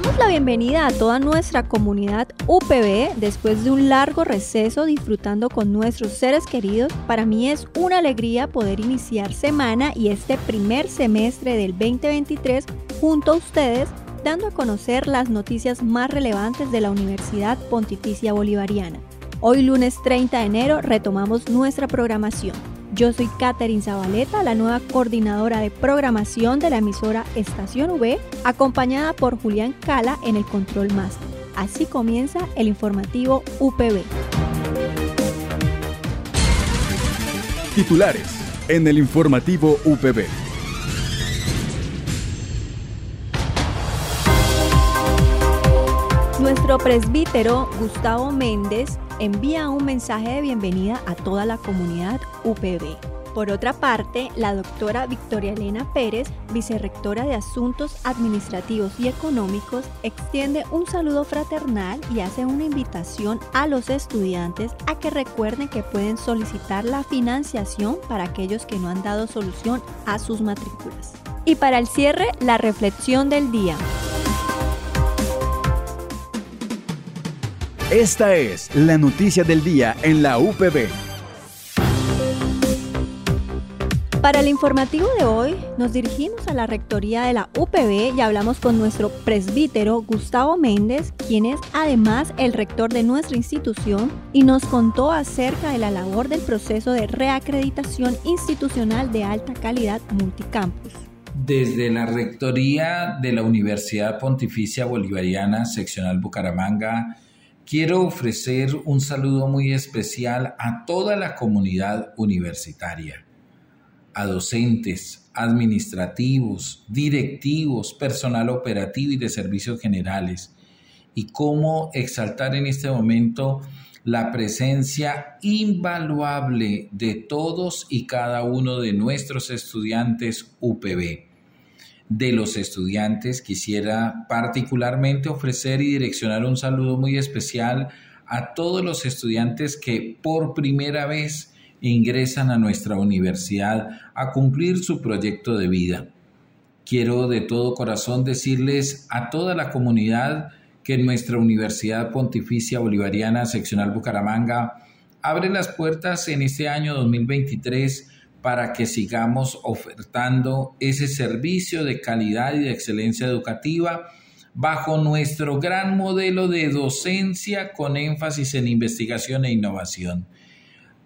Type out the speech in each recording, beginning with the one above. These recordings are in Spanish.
Damos la bienvenida a toda nuestra comunidad UPB después de un largo receso disfrutando con nuestros seres queridos. Para mí es una alegría poder iniciar semana y este primer semestre del 2023 junto a ustedes dando a conocer las noticias más relevantes de la Universidad Pontificia Bolivariana. Hoy lunes 30 de enero retomamos nuestra programación. Yo soy Katherine Zabaleta, la nueva coordinadora de programación de la emisora Estación V, acompañada por Julián Cala en el Control Master. Así comienza el informativo UPB. Titulares en el informativo UPB. Nuestro presbítero Gustavo Méndez envía un mensaje de bienvenida a toda la comunidad UPB. Por otra parte, la doctora Victoria Elena Pérez, vicerrectora de Asuntos Administrativos y Económicos, extiende un saludo fraternal y hace una invitación a los estudiantes a que recuerden que pueden solicitar la financiación para aquellos que no han dado solución a sus matrículas. Y para el cierre, la reflexión del día. Esta es la noticia del día en la UPB. Para el informativo de hoy nos dirigimos a la rectoría de la UPB y hablamos con nuestro presbítero Gustavo Méndez, quien es además el rector de nuestra institución y nos contó acerca de la labor del proceso de reacreditación institucional de alta calidad multicampus. Desde la rectoría de la Universidad Pontificia Bolivariana, seccional Bucaramanga, quiero ofrecer un saludo muy especial a toda la comunidad universitaria, a docentes, administrativos, directivos, personal operativo y de servicios generales, y cómo exaltar en este momento la presencia invaluable de todos y cada uno de nuestros estudiantes UPB de los estudiantes, quisiera particularmente ofrecer y direccionar un saludo muy especial a todos los estudiantes que por primera vez ingresan a nuestra universidad a cumplir su proyecto de vida. Quiero de todo corazón decirles a toda la comunidad que nuestra Universidad Pontificia Bolivariana Seccional Bucaramanga abre las puertas en este año 2023 para que sigamos ofertando ese servicio de calidad y de excelencia educativa bajo nuestro gran modelo de docencia con énfasis en investigación e innovación.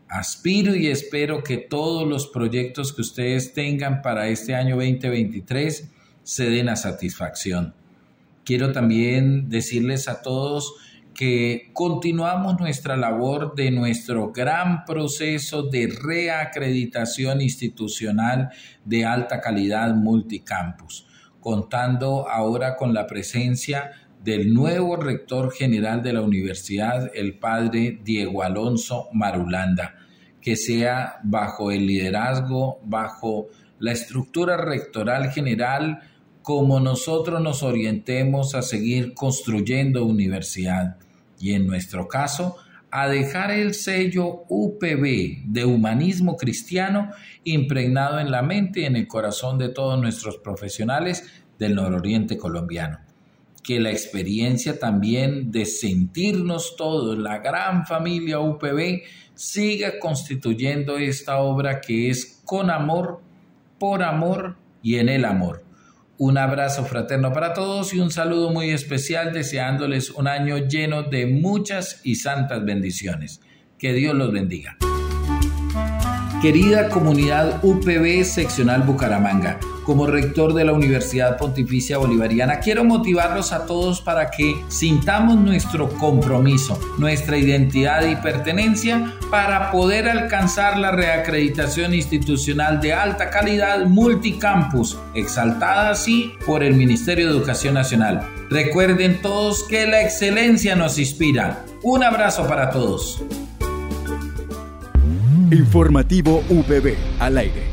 Aspiro y espero que todos los proyectos que ustedes tengan para este año 2023 se den a satisfacción. Quiero también decirles a todos que continuamos nuestra labor de nuestro gran proceso de reacreditación institucional de alta calidad multicampus, contando ahora con la presencia del nuevo rector general de la universidad, el padre Diego Alonso Marulanda, que sea bajo el liderazgo, bajo la estructura rectoral general, como nosotros nos orientemos a seguir construyendo universidad y en nuestro caso a dejar el sello UPB de humanismo cristiano impregnado en la mente y en el corazón de todos nuestros profesionales del nororiente colombiano. Que la experiencia también de sentirnos todos, la gran familia UPB, siga constituyendo esta obra que es con amor, por amor y en el amor un abrazo fraterno para todos y un saludo muy especial deseándoles un año lleno de muchas y santas bendiciones. Que Dios los bendiga. Querida comunidad UPB seccional Bucaramanga, como rector de la Universidad Pontificia Bolivariana, quiero motivarlos a todos para que sintamos nuestro compromiso, nuestra identidad y pertenencia para poder alcanzar la reacreditación institucional de alta calidad multicampus, exaltada así por el Ministerio de Educación Nacional. Recuerden todos que la excelencia nos inspira. Un abrazo para todos. Informativo UPB al aire.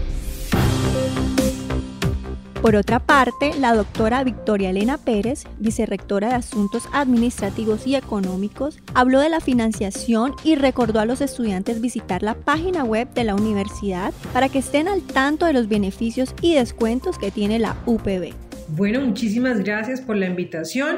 Por otra parte, la doctora Victoria Elena Pérez, vicerrectora de Asuntos Administrativos y Económicos, habló de la financiación y recordó a los estudiantes visitar la página web de la universidad para que estén al tanto de los beneficios y descuentos que tiene la UPB. Bueno, muchísimas gracias por la invitación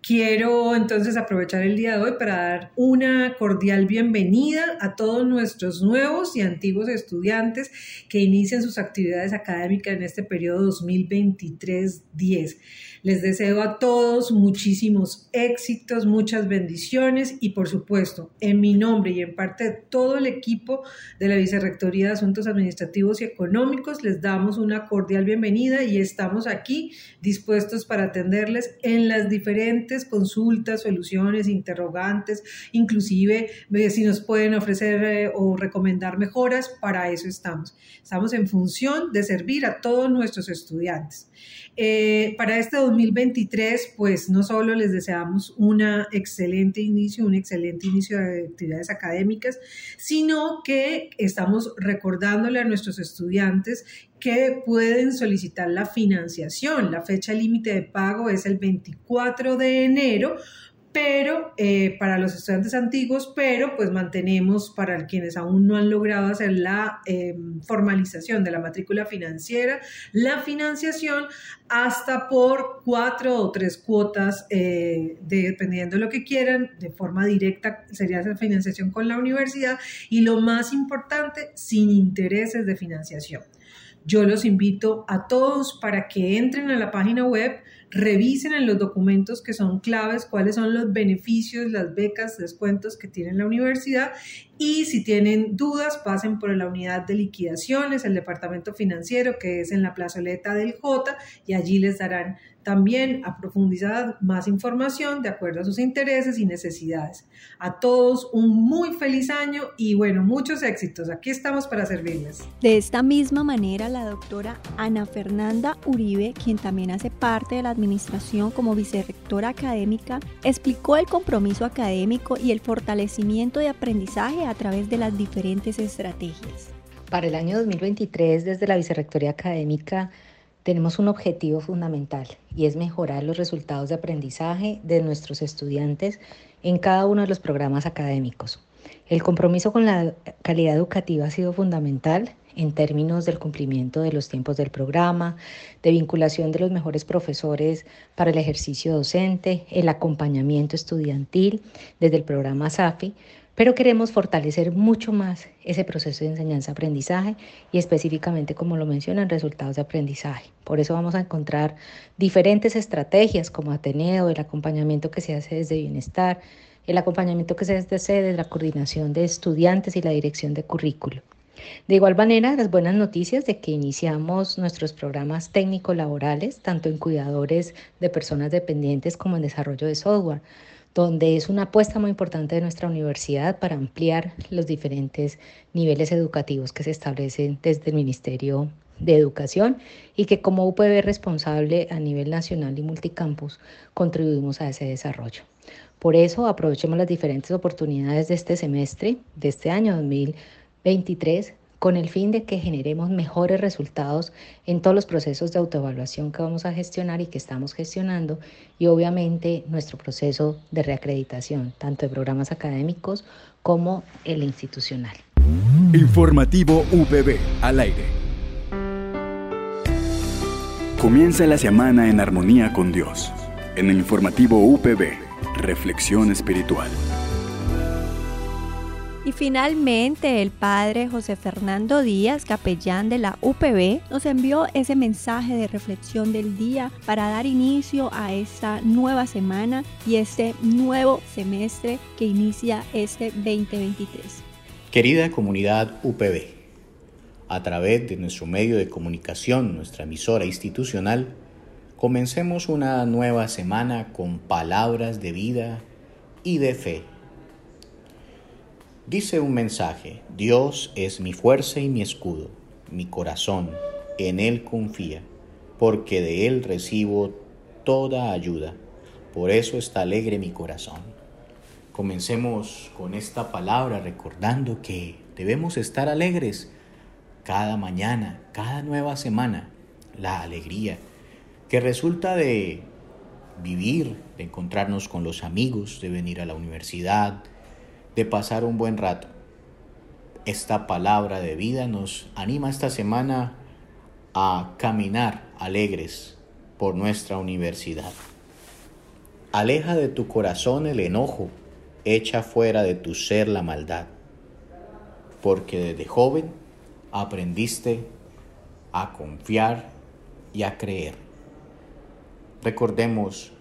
Quiero entonces aprovechar el día de hoy para dar una cordial bienvenida a todos nuestros nuevos y antiguos estudiantes que inician sus actividades académicas en este periodo 2023-10. Les deseo a todos muchísimos éxitos, muchas bendiciones y por supuesto, en mi nombre y en parte de todo el equipo de la Vicerrectoría de Asuntos Administrativos y Económicos, les damos una cordial bienvenida y estamos aquí dispuestos para atenderles en las diferentes consultas, soluciones, interrogantes, inclusive eh, si nos pueden ofrecer eh, o recomendar mejoras, para eso estamos. Estamos en función de servir a todos nuestros estudiantes. Eh, para este 2023, pues no solo les deseamos un excelente inicio, un excelente inicio de actividades académicas, sino que estamos recordándole a nuestros estudiantes que pueden solicitar la financiación. La fecha límite de pago es el 24 de enero pero eh, para los estudiantes antiguos, pero pues mantenemos para quienes aún no han logrado hacer la em, formalización de la matrícula financiera, la financiación hasta por cuatro o tres cuotas, eh, dependiendo de lo que quieran, de forma directa sería esa financiación con la universidad y lo más importante, sin intereses de financiación. Yo los invito a todos para que entren a la página web revisen en los documentos que son claves cuáles son los beneficios, las becas, descuentos que tiene la universidad. Y si tienen dudas pasen por la unidad de liquidaciones, el departamento financiero que es en la plazoleta del J y allí les darán también a profundizar más información de acuerdo a sus intereses y necesidades. A todos un muy feliz año y bueno, muchos éxitos. Aquí estamos para servirles. De esta misma manera, la doctora Ana Fernanda Uribe, quien también hace parte de la administración como vicerrectora académica, explicó el compromiso académico y el fortalecimiento de aprendizaje a través de las diferentes estrategias. Para el año 2023, desde la Vicerrectoría Académica, tenemos un objetivo fundamental y es mejorar los resultados de aprendizaje de nuestros estudiantes en cada uno de los programas académicos. El compromiso con la calidad educativa ha sido fundamental en términos del cumplimiento de los tiempos del programa, de vinculación de los mejores profesores para el ejercicio docente, el acompañamiento estudiantil desde el programa SAFI, pero queremos fortalecer mucho más ese proceso de enseñanza-aprendizaje y específicamente, como lo mencionan, resultados de aprendizaje. Por eso vamos a encontrar diferentes estrategias como Ateneo, el acompañamiento que se hace desde Bienestar, el acompañamiento que se hace desde la coordinación de estudiantes y la dirección de currículo. De igual manera, las buenas noticias de que iniciamos nuestros programas técnico-laborales, tanto en cuidadores de personas dependientes como en desarrollo de software donde es una apuesta muy importante de nuestra universidad para ampliar los diferentes niveles educativos que se establecen desde el Ministerio de Educación y que como UPB responsable a nivel nacional y multicampus contribuimos a ese desarrollo. Por eso aprovechemos las diferentes oportunidades de este semestre, de este año 2023, con el fin de que generemos mejores resultados en todos los procesos de autoevaluación que vamos a gestionar y que estamos gestionando y obviamente nuestro proceso de reacreditación, tanto de programas académicos como el institucional. Informativo UPB al aire. Comienza la semana en armonía con Dios. En el informativo UPB, Reflexión Espiritual. Y finalmente el padre José Fernando Díaz, capellán de la UPB, nos envió ese mensaje de reflexión del día para dar inicio a esta nueva semana y este nuevo semestre que inicia este 2023. Querida comunidad UPB, a través de nuestro medio de comunicación, nuestra emisora institucional, comencemos una nueva semana con palabras de vida y de fe. Dice un mensaje, Dios es mi fuerza y mi escudo, mi corazón, en Él confía, porque de Él recibo toda ayuda, por eso está alegre mi corazón. Comencemos con esta palabra recordando que debemos estar alegres cada mañana, cada nueva semana, la alegría que resulta de vivir, de encontrarnos con los amigos, de venir a la universidad, de pasar un buen rato. Esta palabra de vida nos anima esta semana a caminar alegres por nuestra universidad. Aleja de tu corazón el enojo, echa fuera de tu ser la maldad, porque desde joven aprendiste a confiar y a creer. Recordemos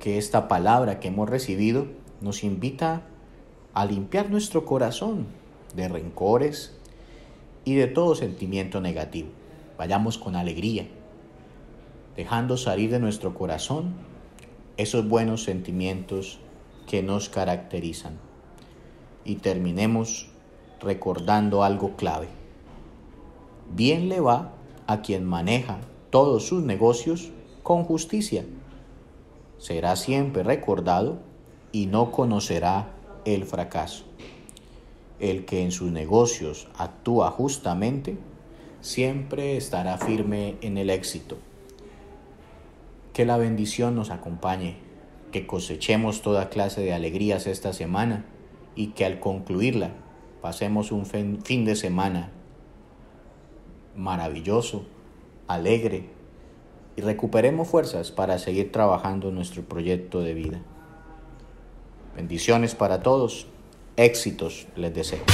que esta palabra que hemos recibido nos invita a limpiar nuestro corazón de rencores y de todo sentimiento negativo. Vayamos con alegría, dejando salir de nuestro corazón esos buenos sentimientos que nos caracterizan. Y terminemos recordando algo clave bien le va a quien maneja todos sus negocios con justicia. Será siempre recordado y no conocerá el fracaso. El que en sus negocios actúa justamente siempre estará firme en el éxito. Que la bendición nos acompañe, que cosechemos toda clase de alegrías esta semana y que al concluirla pasemos un fin de semana maravilloso, alegre y recuperemos fuerzas para seguir trabajando nuestro proyecto de vida. Bendiciones para todos éxitos les deseo.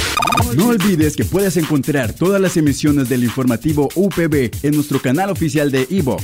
No olvides que puedes encontrar todas las emisiones del informativo UPB en nuestro canal oficial de iVox,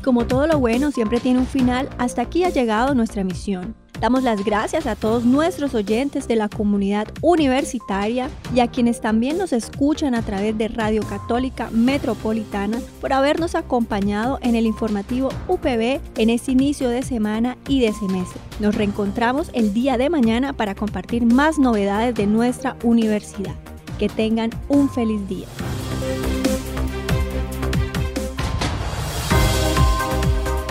Y como todo lo bueno siempre tiene un final, hasta aquí ha llegado nuestra misión. Damos las gracias a todos nuestros oyentes de la comunidad universitaria y a quienes también nos escuchan a través de Radio Católica Metropolitana por habernos acompañado en el informativo UPB en este inicio de semana y de semestre. Nos reencontramos el día de mañana para compartir más novedades de nuestra universidad. Que tengan un feliz día.